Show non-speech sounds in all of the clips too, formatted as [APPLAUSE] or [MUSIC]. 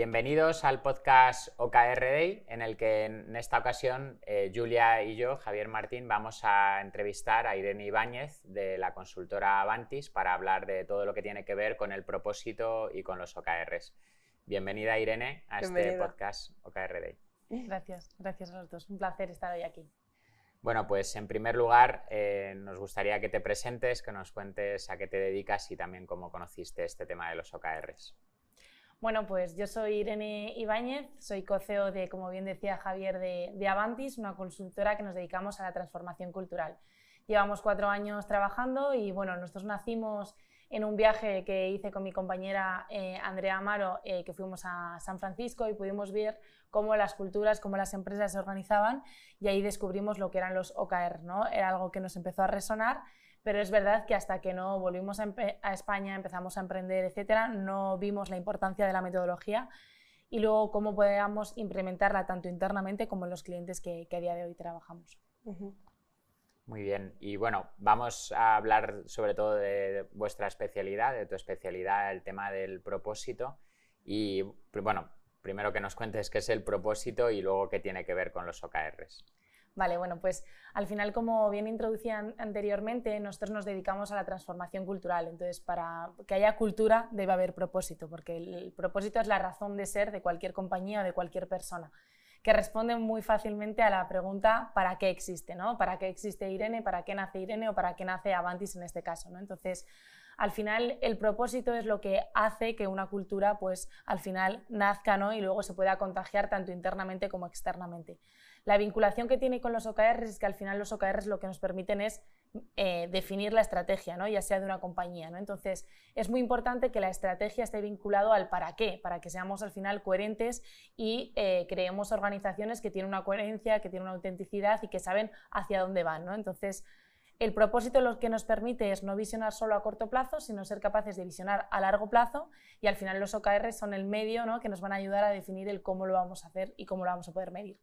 bienvenidos al podcast OKR Day, en el que en esta ocasión eh, Julia y yo, Javier Martín, vamos a entrevistar a Irene Ibáñez de la consultora Avantis para hablar de todo lo que tiene que ver con el propósito y con los OKRs. Bienvenida Irene a este podcast OKR Day. Gracias, gracias a los dos. Un placer estar hoy aquí. Bueno, pues en primer lugar eh, nos gustaría que te presentes, que nos cuentes a qué te dedicas y también cómo conociste este tema de los OKRs. Bueno, pues yo soy Irene Ibáñez, soy co-CEO de, como bien decía Javier, de, Avantis, una consultora que nos dedicamos a la transformación cultural. Llevamos cuatro años trabajando y bueno, nosotros nacimos en un viaje que hice con mi compañera eh, Andrea Amaro, eh, que fuimos a San Francisco y pudimos ver cómo las culturas, cómo las empresas se organizaban y ahí descubrimos lo que eran los OKR, ¿no? Era algo que nos empezó a resonar pero es verdad que hasta que no volvimos a, España, empezamos a emprender, etcétera, no vimos la importancia de la metodología y luego cómo podíamos implementarla tanto internamente como en los clientes que, a día de hoy trabajamos. Muy bien, y bueno, vamos a hablar sobre todo de vuestra especialidad, de tu especialidad, el tema del propósito. Y bueno, primero que nos cuentes qué es el propósito y luego qué tiene que ver con los OKRs. Vale, bueno, pues al final, como bien introducía anteriormente, nosotros nos dedicamos a la transformación cultural. Entonces, para que haya cultura debe haber propósito, porque el, propósito es la razón de ser de cualquier compañía o de cualquier persona, que responde muy fácilmente a la pregunta ¿para qué existe? ¿no? ¿Para qué existe Irene? ¿Para qué nace Irene? ¿O para qué nace Avantis en este caso? ¿no? Entonces, al final el propósito es lo que hace que una cultura pues al final nazca ¿no? y luego se pueda contagiar tanto internamente como externamente. La vinculación que tiene con los OKRs es que al final los OKRs lo que nos permiten es eh, definir la estrategia, ¿no? ya sea de una compañía. ¿no? Entonces, es muy importante que la estrategia esté vinculado al para qué, para que seamos al final coherentes y eh, creemos organizaciones que tienen una coherencia, que tienen una autenticidad y que saben hacia dónde van. Entonces, el propósito lo que nos permite es no visionar solo a corto plazo, sino ser capaces de visionar a largo plazo y al final los OKRs son el medio ¿no? que nos van a ayudar a definir el cómo lo vamos a hacer y cómo lo vamos a poder medir.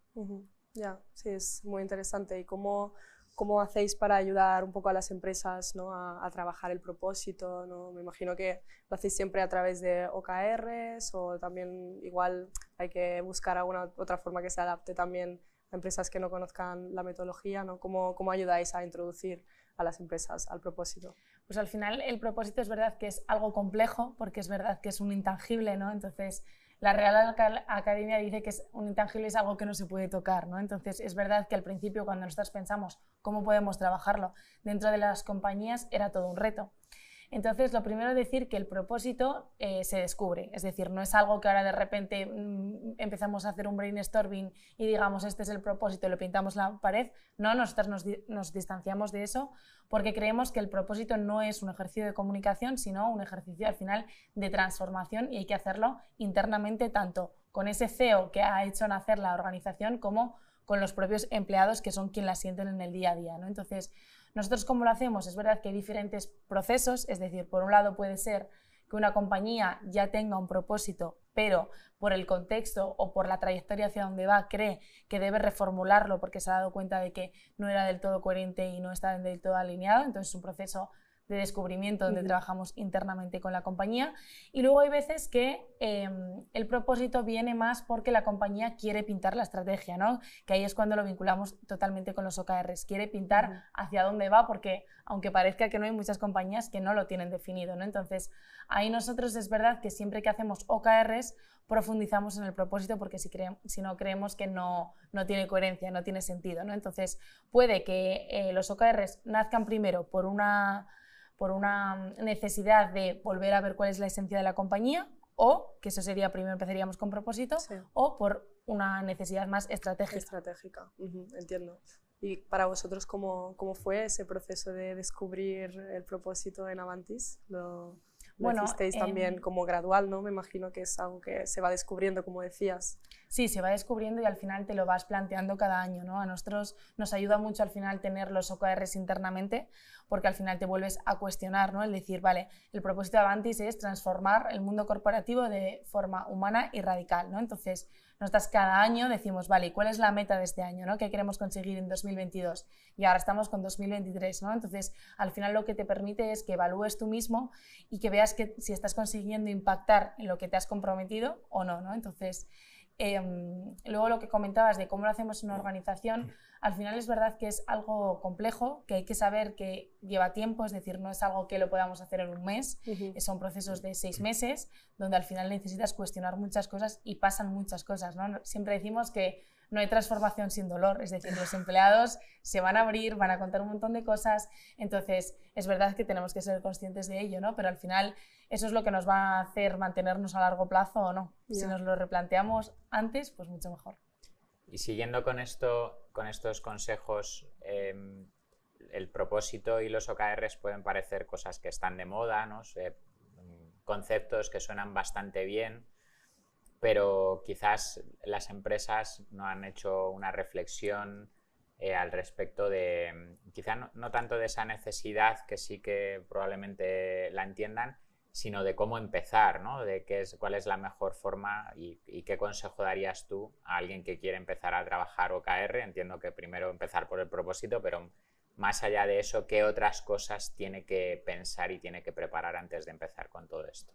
Ya, sí, es muy interesante. ¿Y cómo, cómo hacéis para ayudar un poco a las empresas ¿no? a, trabajar el propósito? ¿no? Me imagino que lo hacéis siempre a través de OKRs o también igual hay que buscar alguna otra forma que se adapte también a empresas que no conozcan la metodología. ¿no? ¿Cómo, ¿Cómo ayudáis a introducir a las empresas al propósito? Pues al final el propósito es verdad que es algo complejo porque es verdad que es un intangible, ¿no? Entonces la Real Academia dice que es un intangible es algo que no se puede tocar, ¿no? Entonces es verdad que al principio cuando nosotros pensamos cómo podemos trabajarlo dentro de las compañías era todo un reto. Entonces, lo primero es decir que el propósito eh, se descubre, es decir, no es algo que ahora de repente mm, empezamos a hacer un brainstorming y digamos, este es el propósito lo pintamos la pared. No, nosotros nos, distanciamos de eso porque creemos que el propósito no es un ejercicio de comunicación, sino un ejercicio al final de transformación y hay que hacerlo internamente tanto con ese CEO que ha hecho nacer la organización como con los propios empleados que son quienes la sienten en el día a día. Entonces, nosotros cómo lo hacemos, es verdad que hay diferentes procesos, es decir, por un lado puede ser que una compañía ya tenga un propósito, pero por el contexto o por la trayectoria hacia donde va cree que debe reformularlo porque se ha dado cuenta de que no era del todo coherente y no está del todo alineado, entonces es un proceso de descubrimiento donde trabajamos internamente con la compañía. Y luego hay veces que em, el propósito viene más porque la compañía quiere pintar la estrategia, ¿no? que ahí es cuando lo vinculamos totalmente con los OKRs. Quiere pintar hacia dónde va porque aunque parezca que no hay muchas compañías que no lo tienen definido. ¿no? Entonces ahí nosotros es verdad que siempre que hacemos OKRs profundizamos en el propósito porque si, si no creemos que no, no, tiene coherencia, no tiene sentido. ¿no? Entonces puede que eh, los OKRs nazcan primero por una por una necesidad de volver a ver cuál es la esencia de la compañía o, que eso sería primero empezaríamos con propósito, o por una necesidad más estratégica. Estratégica, entiendo. ¿Y para vosotros cómo, cómo, fue ese proceso de descubrir el propósito en Avantis? ¿Lo, bueno, hicisteis también como gradual, ¿no? Me imagino que es algo que se va descubriendo, como decías. Sí, se va descubriendo y al final te lo vas planteando cada año, ¿no? A nosotros nos ayuda mucho al final tener los OKRs internamente porque al final te vuelves a cuestionar, ¿no? El decir, vale, el propósito de Avantis es transformar el mundo corporativo de forma humana y radical, ¿no? Entonces, nosotras cada año decimos, vale, ¿cuál es la meta de este año? ¿no? ¿Qué queremos conseguir en 2022? Y ahora estamos con 2023, ¿no? Entonces, al final lo que te permite es que evalúes tú mismo y que veas que si estás consiguiendo impactar en lo que te has comprometido o no, ¿no? Entonces, Em, luego lo que comentabas de cómo lo hacemos en una organización, al final es verdad que es algo complejo, que hay que saber que lleva tiempo, es decir, no es algo que lo podamos hacer en un mes, son procesos de seis meses, donde al final necesitas cuestionar muchas cosas y pasan muchas cosas. ¿no? Siempre decimos que no hay transformación sin dolor, es decir, los empleados se van a abrir, van a contar un montón de cosas, entonces es verdad que tenemos que ser conscientes de ello, ¿no? pero al final eso es lo que nos va a hacer mantenernos a largo plazo o no. Si nos lo replanteamos antes, pues mucho mejor. Y siguiendo con, esto, con estos consejos, em, el propósito y los OKRs pueden parecer cosas que están de moda, ¿no? conceptos que suenan bastante bien, pero quizás las empresas no han hecho una reflexión eh, al respecto de, quizás no, no, tanto de esa necesidad, que sí que probablemente la entiendan, sino de cómo empezar, ¿no? de qué es, cuál es la mejor forma y, qué consejo darías tú a alguien que quiere empezar a trabajar OKR. Entiendo que primero empezar por el propósito, pero más allá de eso, ¿qué otras cosas tiene que pensar y tiene que preparar antes de empezar con todo esto?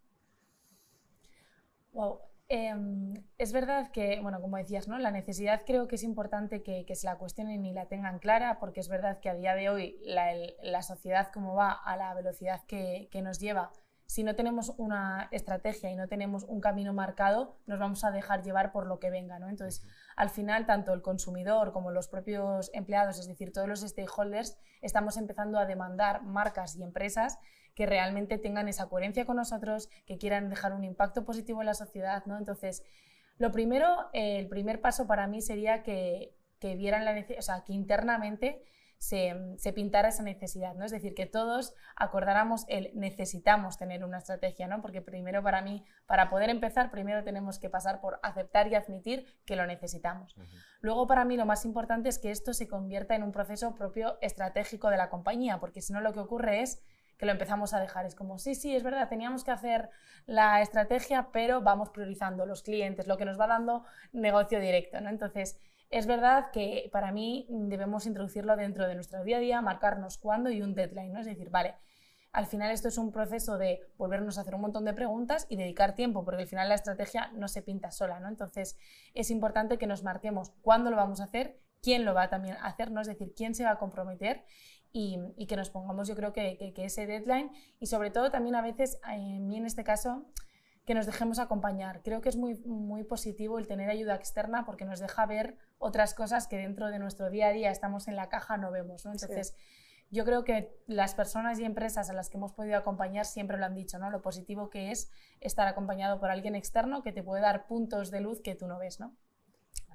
Wow. Em, es verdad que, bueno, como decías, ¿no? la necesidad creo que es importante que, se la cuestionen y la tengan clara, porque es verdad que a día de hoy la, sociedad como va a la velocidad que, que nos lleva, si no tenemos una estrategia y no tenemos un camino marcado, nos vamos a dejar llevar por lo que venga. ¿no? Entonces, al final, tanto el consumidor como los propios empleados, es decir, todos los stakeholders, estamos empezando a demandar marcas y empresas que realmente tengan esa coherencia con nosotros, que quieran dejar un impacto positivo en la sociedad. ¿no? Entonces, lo primero, el primer paso para mí sería que, que vieran la o sea, que internamente se, pintara esa necesidad, ¿no? Es decir, que todos acordáramos el necesitamos tener una estrategia, ¿no? Porque primero para mí, para poder empezar, primero tenemos que pasar por aceptar y admitir que lo necesitamos. Luego para mí lo más importante es que esto se convierta en un proceso propio estratégico de la compañía, porque si no lo que ocurre es que lo empezamos a dejar. Es como, sí, sí, es verdad, teníamos que hacer la estrategia, pero vamos priorizando los clientes, lo que nos va dando negocio directo, ¿no? Entonces, es verdad que para mí debemos introducirlo dentro de nuestro día a día, marcarnos cuándo y un deadline, ¿no? Es decir, vale, al final esto es un proceso de volvernos a hacer un montón de preguntas y dedicar tiempo, porque al final la estrategia no se pinta sola, ¿no? Entonces es importante que nos marquemos cuándo lo vamos a hacer, quién lo va también a hacer, ¿no? Es decir, quién se va a comprometer y, que nos pongamos yo creo que, que, ese deadline y sobre todo también a veces, a mí en este caso, que nos dejemos acompañar. Creo que es muy, muy positivo el tener ayuda externa porque nos deja ver otras cosas que dentro de nuestro día a día estamos en la caja no vemos. ¿no? Entonces, yo creo que las personas y empresas a las que hemos podido acompañar siempre lo han dicho, ¿no? lo positivo que es estar acompañado por alguien externo que te puede dar puntos de luz que tú no ves. ¿no?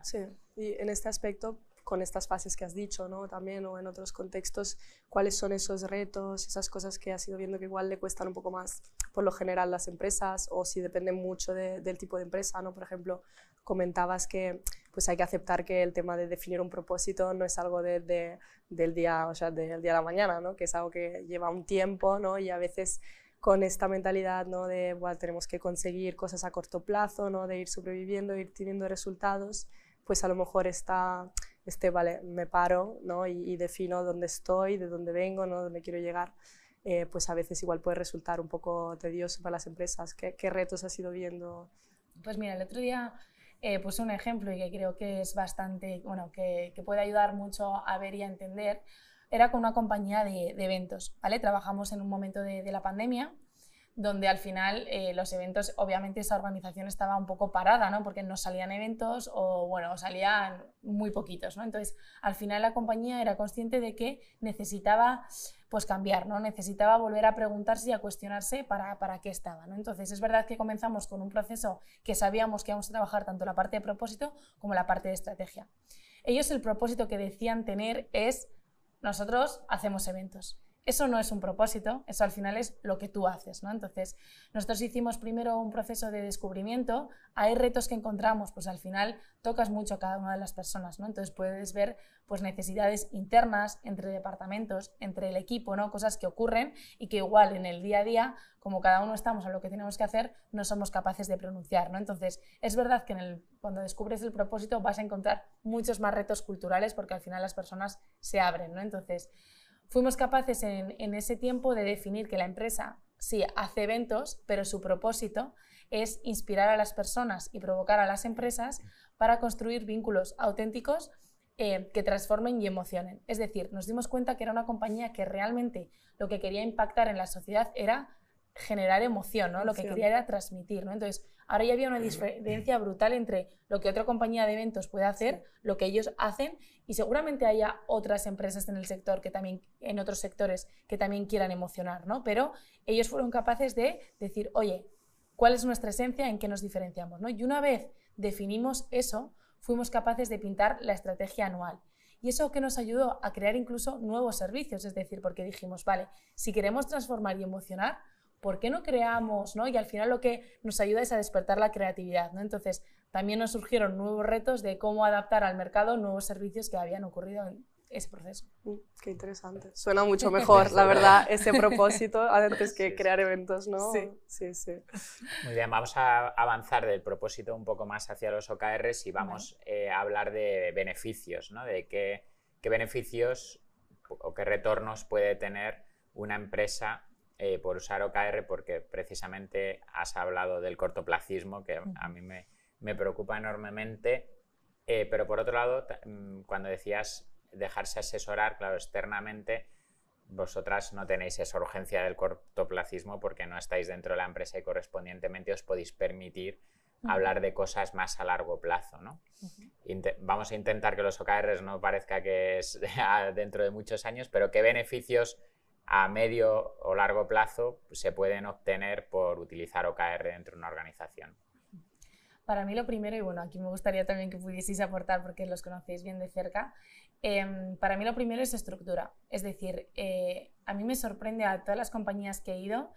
Sí, y en este aspecto con estas fases que has dicho, ¿no? También o en otros contextos, cuáles son esos retos, esas cosas que has ido viendo que igual le cuestan un poco más por lo general las empresas o si dependen mucho del tipo de empresa, ¿no? Por ejemplo, comentabas que pues hay que aceptar que el tema de definir un propósito no es algo de, del día, o sea, del día a la mañana, ¿no? Que es algo que lleva un tiempo, ¿no? Y a veces con esta mentalidad ¿no? de bueno, tenemos que conseguir cosas a corto plazo, ¿no? de ir sobreviviendo, ir teniendo resultados, pues a lo mejor está este, vale, me paro ¿no? y, defino dónde estoy, de dónde vengo, ¿no? dónde quiero llegar, eh, pues a veces igual puede resultar un poco tedioso para las empresas. ¿Qué, qué retos has ido viendo? Pues mira, el otro día eh, puse un ejemplo y que creo que es bastante, bueno, que, que puede ayudar mucho a ver y a entender. Era con una compañía de, de eventos, ¿vale? Trabajamos en un momento de, de la pandemia donde al final eh, los eventos, obviamente esa organización estaba un poco parada, ¿no? Porque no salían eventos o, bueno, salían muy poquitos, ¿no? Entonces, al final la compañía era consciente de que necesitaba, pues, cambiar, ¿no? Necesitaba volver a preguntarse y a cuestionarse para, para qué estaba, ¿no? Entonces, es verdad que comenzamos con un proceso que sabíamos que íbamos a trabajar tanto la parte de propósito como la parte de estrategia. Ellos el propósito que decían tener es, nosotros hacemos eventos eso no es un propósito, eso al final es lo que tú haces, ¿no? Entonces, nosotros hicimos primero un proceso de descubrimiento, hay retos que encontramos, pues al final tocas mucho a cada una de las personas, ¿no? Entonces puedes ver pues necesidades internas entre departamentos, entre el equipo, ¿no? Cosas que ocurren y que igual en el día a día, como cada uno estamos a lo que tenemos que hacer, no somos capaces de pronunciar, ¿no? Entonces, es verdad que cuando descubres el propósito vas a encontrar muchos más retos culturales porque al final las personas se abren, ¿no? Entonces, fuimos capaces en, ese tiempo de definir que la empresa sí hace eventos, pero su propósito es inspirar a las personas y provocar a las empresas para construir vínculos auténticos eh, que transformen y emocionen. Es decir, nos dimos cuenta que era una compañía que realmente lo que quería impactar en la sociedad era generar emoción, ¿no? Lo que quería era transmitir, ¿no? Entonces, ahora ya había una diferencia brutal entre lo que otra compañía de eventos puede hacer, lo que ellos hacen, y seguramente haya otras empresas en el sector que también, en otros sectores, que también quieran emocionar, ¿no? Pero ellos fueron capaces de decir, oye, ¿cuál es nuestra esencia? ¿En qué nos diferenciamos? ¿no? Y una vez definimos eso, fuimos capaces de pintar la estrategia anual. Y eso que nos ayudó a crear incluso nuevos servicios, es decir, porque dijimos, vale, si queremos transformar y emocionar, ¿por qué no creamos? ¿no? Y al final lo que nos ayuda es a despertar la creatividad. ¿no? Entonces, también nos surgieron nuevos retos de cómo adaptar al mercado nuevos servicios que habían ocurrido en ese proceso. Mm, qué interesante. Suena mucho [LAUGHS] mejor, la verdad, ese propósito [LAUGHS] antes que crear eventos, ¿no? Sí. sí, sí. Muy bien, vamos a avanzar del propósito un poco más hacia los OKRs y vamos eh, a hablar de beneficios, ¿no? De qué, qué beneficios o qué retornos puede tener una empresa eh, por usar OKR porque precisamente has hablado del cortoplacismo que a mí me, me preocupa enormemente. Eh, pero por otro lado, mm, cuando decías dejarse asesorar, claro, externamente, vosotras no tenéis esa urgencia del cortoplacismo porque no estáis dentro de la empresa y correspondientemente os podéis permitir hablar de cosas más a largo plazo. ¿no? vamos a intentar que los OKRs no parezca que es [LAUGHS] dentro de muchos años, pero qué beneficios a medio o largo plazo se pueden obtener por utilizar OKR dentro de una organización? Para mí lo primero, y bueno, aquí me gustaría también que pudieseis aportar porque los conocéis bien de cerca, em, para mí lo primero es estructura. Es decir, eh, a mí me sorprende a todas las compañías que he ido,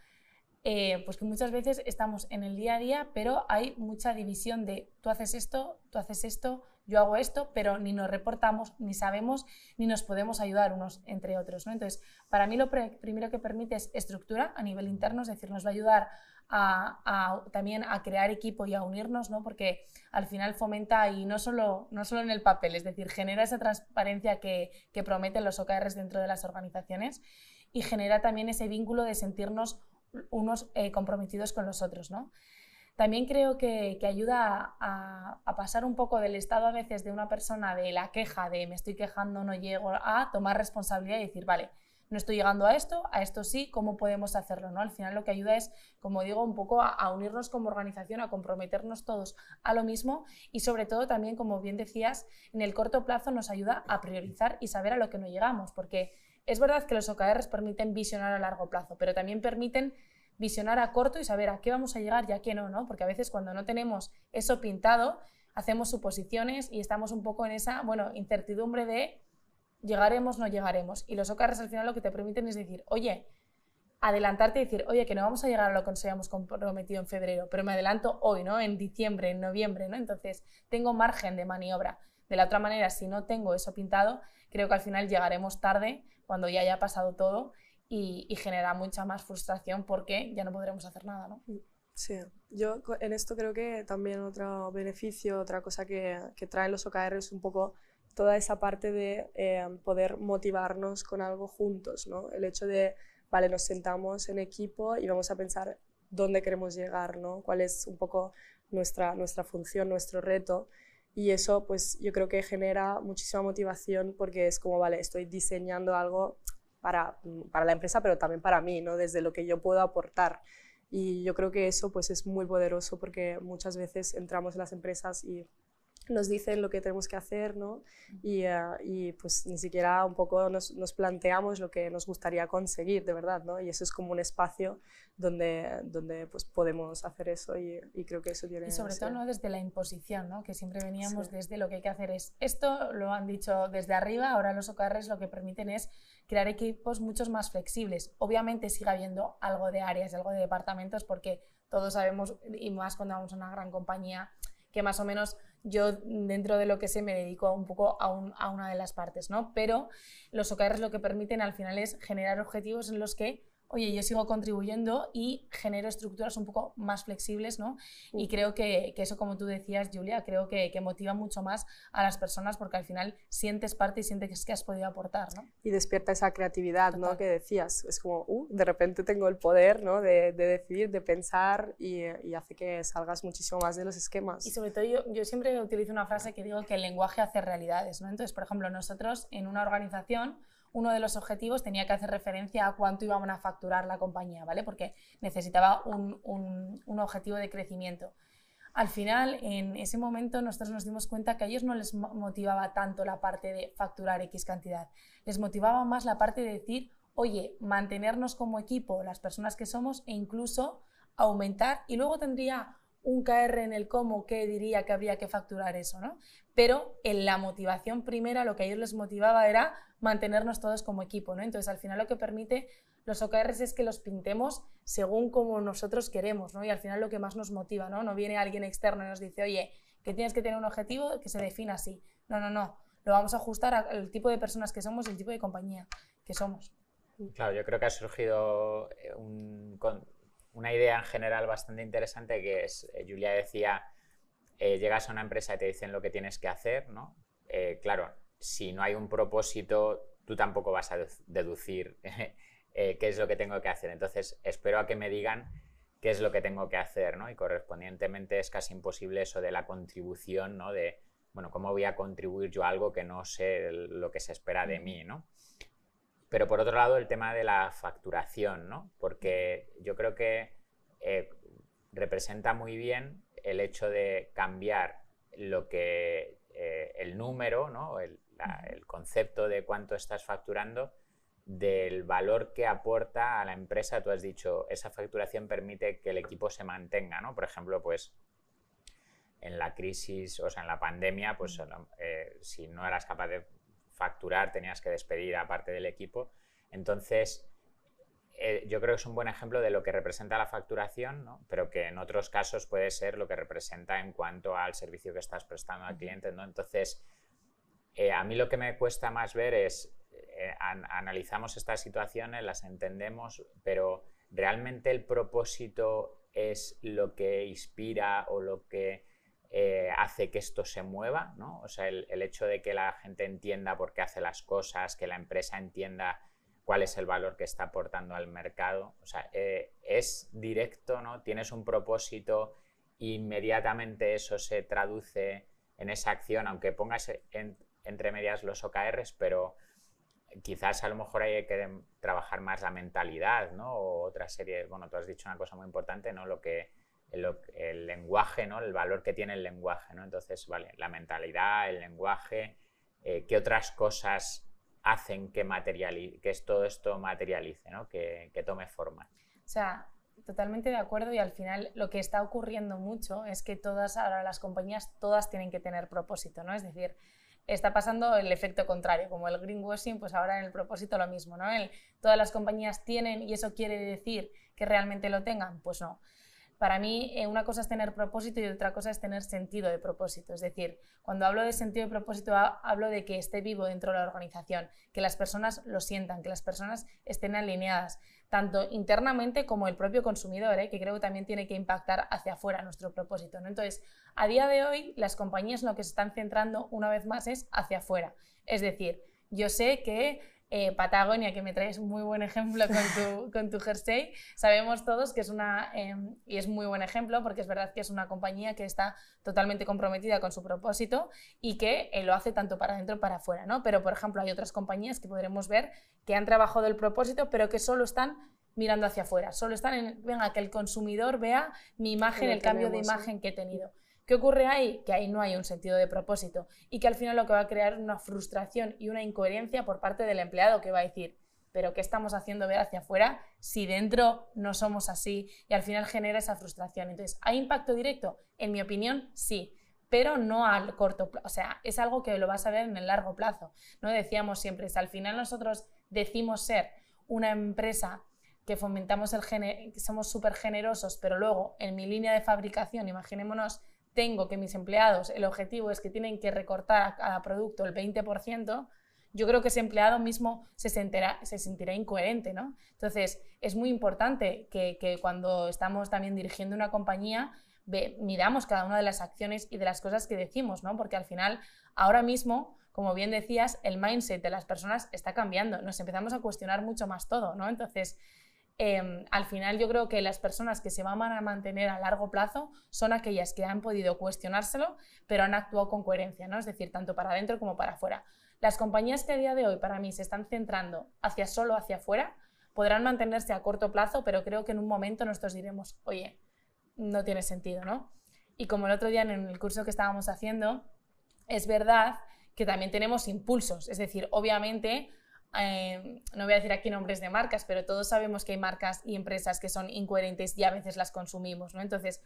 eh, pues que muchas veces estamos en el día a día, pero hay mucha división de tú haces esto, tú haces esto, yo hago esto, pero ni nos reportamos, ni sabemos, ni nos podemos ayudar unos entre otros. ¿no? Entonces, para mí lo primero que permite es estructura a nivel interno, es decir, nos va a ayudar a, también a crear equipo y a unirnos, ¿no? porque al final fomenta y no solo, no solo en el papel, es decir, genera esa transparencia que, que prometen los OKRs dentro de las organizaciones y genera también ese vínculo de sentirnos unos eh, comprometidos con los otros. ¿no? También creo que, ayuda a, pasar un poco del estado a veces de una persona de la queja, de me estoy quejando, no llego, a tomar responsabilidad y decir, vale, no estoy llegando a esto, a esto sí, ¿cómo podemos hacerlo? ¿no? Al final lo que ayuda es, como digo, un poco a, unirnos como organización, a comprometernos todos a lo mismo y sobre todo también, como bien decías, en el corto plazo nos ayuda a priorizar y saber a lo que no llegamos, porque es verdad que los OKRs permiten visionar a largo plazo, pero también permiten visionar a corto y saber a qué vamos a llegar y a qué no, ¿no? Porque a veces cuando no tenemos eso pintado, hacemos suposiciones y estamos un poco en esa, bueno, incertidumbre de llegaremos, no llegaremos. Y los OKRs al final lo que te permiten es decir, oye, adelantarte y decir, oye, que no vamos a llegar a lo que nos habíamos comprometido en febrero, pero me adelanto hoy, ¿no? En diciembre, en noviembre, ¿no? Entonces, tengo margen de maniobra. De la otra manera, si no tengo eso pintado, creo que al final llegaremos tarde, cuando ya haya pasado todo, y, genera mucha más frustración porque ya no podremos hacer nada, ¿no? Sí, yo en esto creo que también otro beneficio, otra cosa que, que traen los OKR es un poco toda esa parte de eh, poder motivarnos con algo juntos, ¿no? El hecho de, vale, nos sentamos en equipo y vamos a pensar dónde queremos llegar, ¿no? Cuál es un poco nuestra, nuestra función, nuestro reto. Y eso, pues yo creo que genera muchísima motivación porque es como, vale, estoy diseñando algo para, para la empresa, pero también para mí, ¿no? desde lo que yo puedo aportar. Y yo creo que eso pues, es muy poderoso porque muchas veces entramos en las empresas y nos dicen lo que tenemos que hacer, ¿no? Y, eh, y pues ni siquiera un poco nos, nos, planteamos lo que nos gustaría conseguir, de verdad, ¿no? Y eso es como un espacio donde, donde pues podemos hacer eso y, y creo que eso tiene... Y sobre todo, ¿no? Desde la imposición, ¿no? Que siempre veníamos desde lo que hay que hacer es esto, lo han dicho desde arriba, ahora los OKRs lo que permiten es crear equipos muchos más flexibles. Obviamente sigue habiendo algo de áreas, algo de departamentos, porque todos sabemos, y más cuando vamos a una gran compañía, que más o menos yo dentro de lo que sé me dedico un poco a, a una de las partes, ¿no? Pero los OKRs lo que permiten al final es generar objetivos en los que oye, yo sigo contribuyendo y genero estructuras un poco más flexibles, ¿no? Y creo que, que, eso, como tú decías, Julia, creo que, que, motiva mucho más a las personas porque al final sientes parte y sientes que has podido aportar, ¿no? Y despierta esa creatividad, ¿no? Que decías, es como, uh, de repente tengo el poder, ¿no? De, de decidir, de pensar y, y, hace que salgas muchísimo más de los esquemas. Y sobre todo yo, yo siempre utilizo una frase que digo que el lenguaje hace realidades, ¿no? Entonces, por ejemplo, nosotros en una organización uno de los objetivos tenía que hacer referencia a cuánto iban a facturar la compañía, ¿vale? Porque necesitaba un, un, objetivo de crecimiento. Al final, en ese momento, nosotros nos dimos cuenta que a ellos no les motivaba tanto la parte de facturar X cantidad, les motivaba más la parte de decir, oye, mantenernos como equipo, las personas que somos, e incluso aumentar, y luego tendría un KR en el cómo que diría que habría que facturar eso, ¿no? Pero en la motivación primera lo que a ellos les motivaba era mantenernos todos como equipo, ¿no? Entonces al final lo que permite los OKRs es que los pintemos según como nosotros queremos, ¿no? Y al final lo que más nos motiva, ¿no? No viene alguien externo y nos dice, oye, que tienes que tener un objetivo que se defina así. No, no, no. Lo vamos a ajustar al tipo de personas que somos y el tipo de compañía que somos. Claro, yo creo que ha surgido eh, un, una idea en general bastante interesante que es, eh, Julia decía, eh, llegas a una empresa y te dicen lo que tienes que hacer, ¿no? Eh, claro, si no hay un propósito, tú tampoco vas a deducir [LAUGHS] qué es lo que tengo que hacer. Entonces, espero a que me digan qué es lo que tengo que hacer, ¿no? Y correspondientemente es casi imposible eso de la contribución, ¿no? De, bueno, ¿cómo voy a contribuir yo a algo que no sé lo que se espera de mí, ¿no? Pero por otro lado, el tema de la facturación, ¿no? Porque yo creo que eh, representa muy bien el hecho de cambiar lo que eh, el número, ¿no? El, el, concepto de cuánto estás facturando del valor que aporta a la empresa. Tú has dicho, esa facturación permite que el equipo se mantenga, ¿no? Por ejemplo, pues en la crisis, o sea, en la pandemia, pues eh, si no eras capaz de facturar, tenías que despedir a parte del equipo. Entonces, eh, yo creo que es un buen ejemplo de lo que representa la facturación, ¿no? pero que en otros casos puede ser lo que representa en cuanto al servicio que estás prestando al cliente. ¿no? Entonces, eh, a mí lo que me cuesta más ver es, eh, analizamos estas situaciones, las entendemos, pero realmente el propósito es lo que inspira o lo que eh, hace que esto se mueva, ¿no? O sea, el, hecho de que la gente entienda por qué hace las cosas, que la empresa entienda cuál es el valor que está aportando al mercado, o sea, eh, es directo, ¿no? Tienes un propósito, inmediatamente eso se traduce en esa acción, aunque pongas entre medias los OKRs, pero quizás a lo mejor hay que trabajar más la mentalidad, ¿no? O otra serie, bueno, tú has dicho una cosa muy importante, ¿no? Lo que el, lenguaje, ¿no? el valor que tiene el lenguaje. ¿no? Entonces, vale, la mentalidad, el lenguaje, eh, qué otras cosas hacen que, que todo esto materialice, ¿no? que, que tome forma. O sea, totalmente de acuerdo y al final lo que está ocurriendo mucho es que todas ahora las compañías todas tienen que tener propósito, ¿no? Es decir, está pasando el efecto contrario, como el greenwashing, pues ahora en el propósito lo mismo, ¿no? El, todas las compañías tienen y eso quiere decir que realmente lo tengan, pues no. Para mí, eh, una cosa es tener propósito y otra cosa es tener sentido de propósito. Es decir, cuando hablo de sentido de propósito, hablo de que esté vivo dentro de la organización, que las personas lo sientan, que las personas estén alineadas, tanto internamente como el propio consumidor, ¿eh? que creo que también tiene que impactar hacia afuera nuestro propósito. Entonces, a día de hoy, las compañías lo que se están centrando una vez más es hacia afuera. Es decir, yo sé que eh, Patagonia, que me traes un muy buen ejemplo con tu, [LAUGHS] con tu jersey, sabemos todos que es una, em, y es muy buen ejemplo porque es verdad que es una compañía que está totalmente comprometida con su propósito y que eh, lo hace tanto para adentro como para afuera, ¿no? Pero, por ejemplo, hay otras compañías que podremos ver que han trabajado el propósito, pero que solo están mirando hacia afuera, solo están en, venga, que el consumidor vea mi imagen, el cambio de imagen que he tenido ¿Qué ocurre ahí? Que ahí no hay un sentido de propósito y que al final lo que va a crear es una frustración y una incoherencia por parte del empleado que va a decir, pero ¿qué estamos haciendo ver hacia afuera si dentro no somos así? Y al final genera esa frustración. Entonces, ¿hay impacto directo? En mi opinión, sí, pero no al corto plazo. O sea, es algo que lo vas a ver en el largo plazo. ¿no? Decíamos siempre, si al final nosotros decimos ser una empresa que fomentamos el que somos súper generosos, pero luego en mi línea de fabricación, imaginémonos, tengo que mis empleados, el objetivo es que tienen que recortar a cada producto el 20%, yo creo que ese empleado mismo se sentirá, se sentirá incoherente, ¿no? Entonces, es muy importante que, que cuando estamos también dirigiendo una compañía, ve, miramos cada una de las acciones y de las cosas que decimos, ¿no? Porque al final, ahora mismo, como bien decías, el mindset de las personas está cambiando, nos empezamos a cuestionar mucho más todo, ¿no? Entonces, Em, al final yo creo que las personas que se van a mantener a largo plazo son aquellas que han podido cuestionárselo, pero han actuado con coherencia, ¿no? Es decir, tanto para adentro como para afuera. Las compañías que a día de hoy para mí se están centrando hacia solo hacia afuera podrán mantenerse a corto plazo, pero creo que en un momento nosotros diremos, oye, no tiene sentido, ¿no? Y como el otro día en el curso que estábamos haciendo, es verdad que también tenemos impulsos, es decir, obviamente Em, no voy a decir aquí nombres de marcas, pero todos sabemos que hay marcas y empresas que son incoherentes y a veces las consumimos, ¿no? Entonces,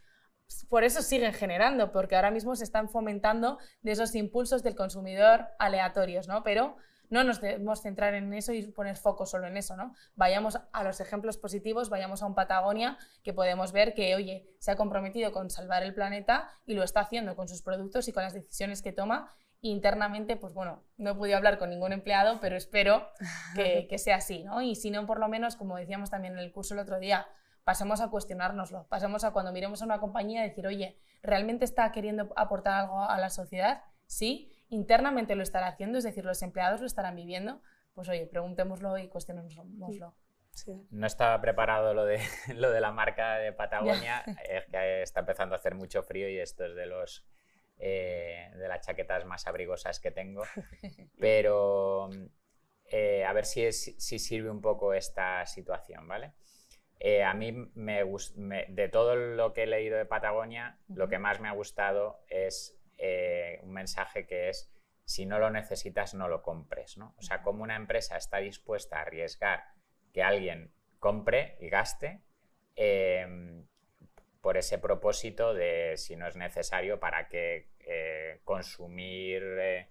por eso siguen generando, porque ahora mismo se están fomentando de esos impulsos del consumidor aleatorios, ¿no? Pero no nos debemos centrar en eso y poner foco solo en eso, ¿no? Vayamos a los ejemplos positivos, vayamos a un Patagonia que podemos ver que, oye, se ha comprometido con salvar el planeta y lo está haciendo con sus productos y con las decisiones que toma internamente, pues bueno, no he podido hablar con ningún empleado, pero espero [LAUGHS] que, sea así, ¿no? Y si no, por lo menos, como decíamos también en el curso el otro día, pasemos a cuestionárnoslo, pasemos a cuando miremos a una compañía decir, oye, ¿realmente está queriendo aportar algo a la sociedad? Sí, internamente lo estará haciendo, es decir, los empleados lo estarán viviendo, pues oye, preguntémoslo y cuestionémoslo. No estaba preparado lo de, [LAUGHS] lo de la marca de Patagonia, es que está empezando a hacer mucho frío y esto es de los eh, de las chaquetas más abrigosas que tengo, [LAUGHS] pero eh, a ver si, si sirve un poco esta situación, ¿vale? Eh, a mí me, de todo lo que he leído de Patagonia, lo que más me ha gustado es un mensaje que es si no lo necesitas, no lo compres. ¿no? O sea, como una empresa está dispuesta a arriesgar que alguien compre y gaste por ese propósito de si no es necesario para que eh, consumir, eh,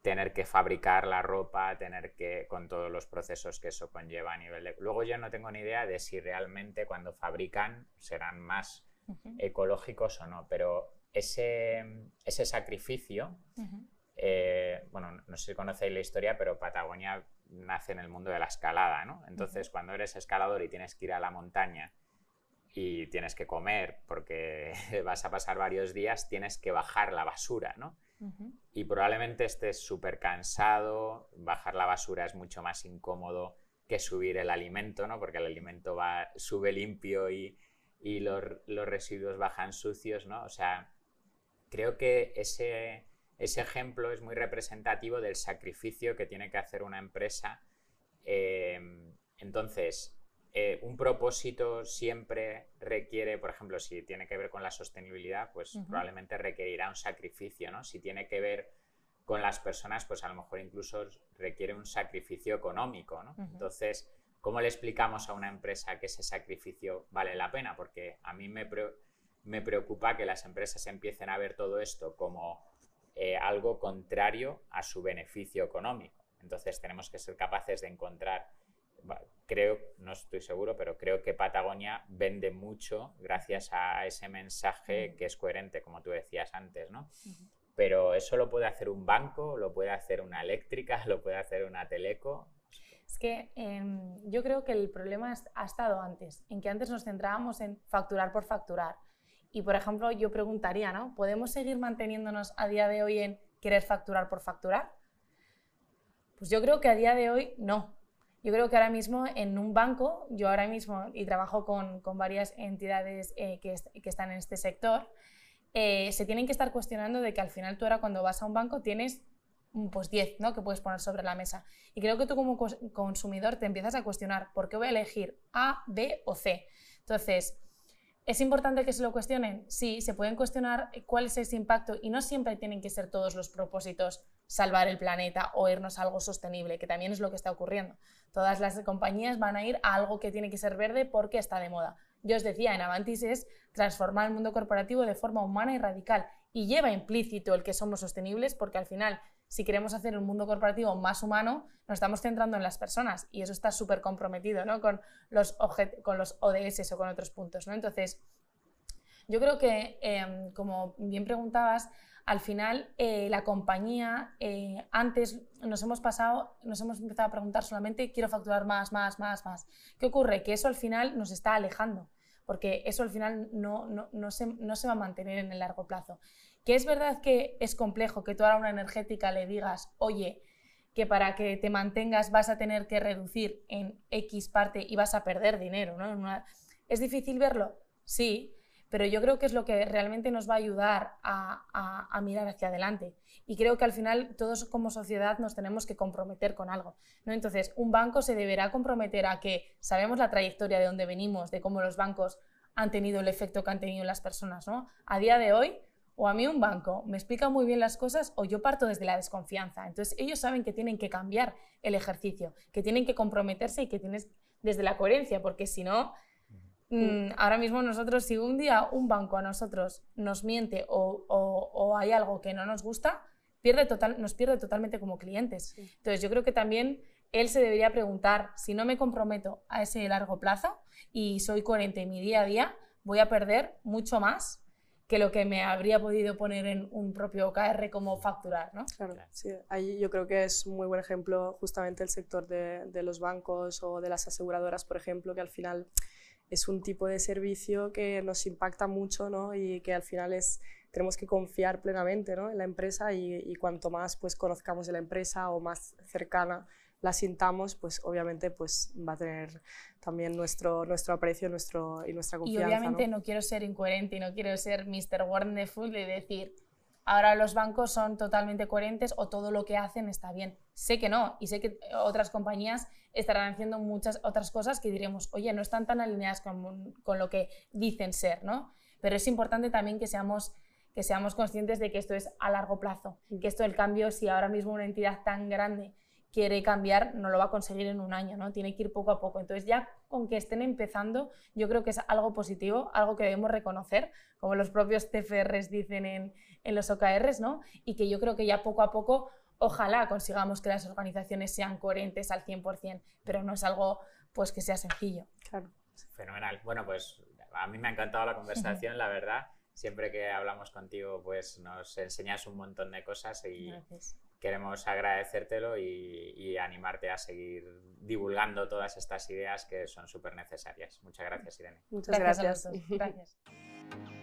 tener que fabricar la ropa, tener que, con todos los procesos que eso conlleva a nivel de... Luego yo no tengo ni idea de si realmente cuando fabrican serán más ecológicos o no, pero ese, ese sacrificio, eh, bueno, no sé si conocéis la historia, pero Patagonia nace en el mundo de la escalada, ¿no? Entonces, cuando eres escalador y tienes que ir a la montaña y tienes que comer porque [LAUGHS] vas a pasar varios días, tienes que bajar la basura, ¿no? Y probablemente estés súper cansado, bajar la basura es mucho más incómodo que subir el alimento, ¿no? Porque el alimento va, sube limpio y, y los, los, residuos bajan sucios, ¿no? O sea, creo que ese, ese ejemplo es muy representativo del sacrificio que tiene que hacer una empresa. Eh, entonces, eh, un propósito siempre requiere, por ejemplo, si tiene que ver con la sostenibilidad, pues probablemente requerirá un sacrificio, ¿no? Si tiene que ver con las personas, pues a lo mejor incluso requiere un sacrificio económico, ¿no? Entonces, ¿cómo le explicamos a una empresa que ese sacrificio vale la pena? Porque a mí me, me preocupa que las empresas empiecen a ver todo esto como eh, algo contrario a su beneficio económico. Entonces, tenemos que ser capaces de encontrar creo, no estoy seguro, pero creo que Patagonia vende mucho gracias a ese mensaje que es coherente, como tú decías antes, ¿no? Pero eso lo puede hacer un banco, lo puede hacer una eléctrica, [LAUGHS] lo puede hacer una teleco. Es que em, yo creo que el problema ha estado antes, en que antes nos centrábamos en facturar por facturar. Y, por ejemplo, yo preguntaría, ¿no? ¿Podemos seguir manteniéndonos a día de hoy en querer facturar por facturar? Pues yo creo que a día de hoy no. Yo creo que ahora mismo en un banco, yo ahora mismo y trabajo con, varias entidades eh, que, que, están en este sector, eh, se tienen que estar cuestionando de que al final tú ahora cuando vas a un banco tienes mm, pues 10 ¿no? que puedes poner sobre la mesa. Y creo que tú como consumidor te empiezas a cuestionar por qué voy a elegir A, B o C. Entonces, ¿Es importante que se lo cuestionen? Sí, se pueden cuestionar cuál es ese impacto y no siempre tienen que ser todos los propósitos salvar el planeta o irnos a algo sostenible, que también es lo que está ocurriendo. Todas las compañías van a ir a algo que tiene que ser verde porque está de moda. Yo os decía, en Avantis es transformar el mundo corporativo de forma humana y radical y lleva implícito el que somos sostenibles porque al final si queremos hacer un mundo corporativo más humano, nos estamos centrando en las personas y eso está súper comprometido ¿no? con, los con los ODS o con otros puntos. Entonces, yo creo que, em, como bien preguntabas, al final eh, la compañía, eh, antes nos hemos pasado, nos hemos empezado a preguntar solamente, quiero facturar más, más, más, más. ¿Qué ocurre? Que eso al final nos está alejando, porque eso al final no, no, no, se, no se va a mantener en el largo plazo. Que es verdad que es complejo que tú a una energética le digas, oye, que para que te mantengas vas a tener que reducir en X parte y vas a perder dinero. ¿no? ¿Es difícil verlo? Sí, pero yo creo que es lo que realmente nos va a ayudar a, mirar hacia adelante. Y creo que al final todos como sociedad nos tenemos que comprometer con algo. ¿no? Entonces, un banco se deberá comprometer a que sabemos la trayectoria de dónde venimos, de cómo los bancos han tenido el efecto que han tenido en las personas. ¿no? A día de hoy, o a mí un banco me explica muy bien las cosas o yo parto desde la desconfianza. Entonces ellos saben que tienen que cambiar el ejercicio, que tienen que comprometerse y que tienes desde la coherencia, porque si no, mm, ahora mismo nosotros, si un día un banco a nosotros nos miente o, hay algo que no nos gusta, pierde total, nos pierde totalmente como clientes. Entonces yo creo que también él se debería preguntar, si no me comprometo a ese largo plazo y soy coherente en mi día a día, voy a perder mucho más que lo que me habría podido poner en un propio OKR como facturar, ¿no? Claro, sí. Ahí yo creo que es un muy buen ejemplo justamente el sector de, de los bancos o de las aseguradoras, por ejemplo, que al final es un tipo de servicio que nos impacta mucho ¿no? y que al final es, tenemos que confiar plenamente ¿no? en la empresa y, y, cuanto más pues, conozcamos de la empresa o más cercana la sintamos, pues obviamente pues, va a tener también nuestro, nuestro aprecio nuestro, y nuestra confianza. Y obviamente ¿no? quiero ser incoherente y no quiero ser Mr. Wonderful de decir, ahora los bancos son totalmente coherentes o todo lo que hacen está bien. Sé que no, y sé que otras compañías estarán haciendo muchas otras cosas que diremos, oye, no están tan alineadas con, con lo que dicen ser, ¿no? Pero es importante también que seamos que seamos conscientes de que esto es a largo plazo, que esto del cambio, si ahora mismo una entidad tan grande quiere cambiar, no lo va a conseguir en un año, ¿no? Tiene que ir poco a poco. Entonces, ya con que estén empezando, yo creo que es algo positivo, algo que debemos reconocer, como los propios CFRs dicen en, en los OKRs, ¿no? Y que yo creo que ya poco a poco, ojalá consigamos que las organizaciones sean coherentes al 100%, pero no es algo pues que sea sencillo. Claro. Fenomenal. Bueno, pues a mí me ha encantado la conversación, la verdad. Siempre que hablamos contigo, pues nos enseñas un montón de cosas y, Gracias queremos agradecértelo y, animarte a seguir divulgando todas estas ideas que son súper necesarias. Muchas gracias, Irene. Muchas gracias. gracias. [LAUGHS]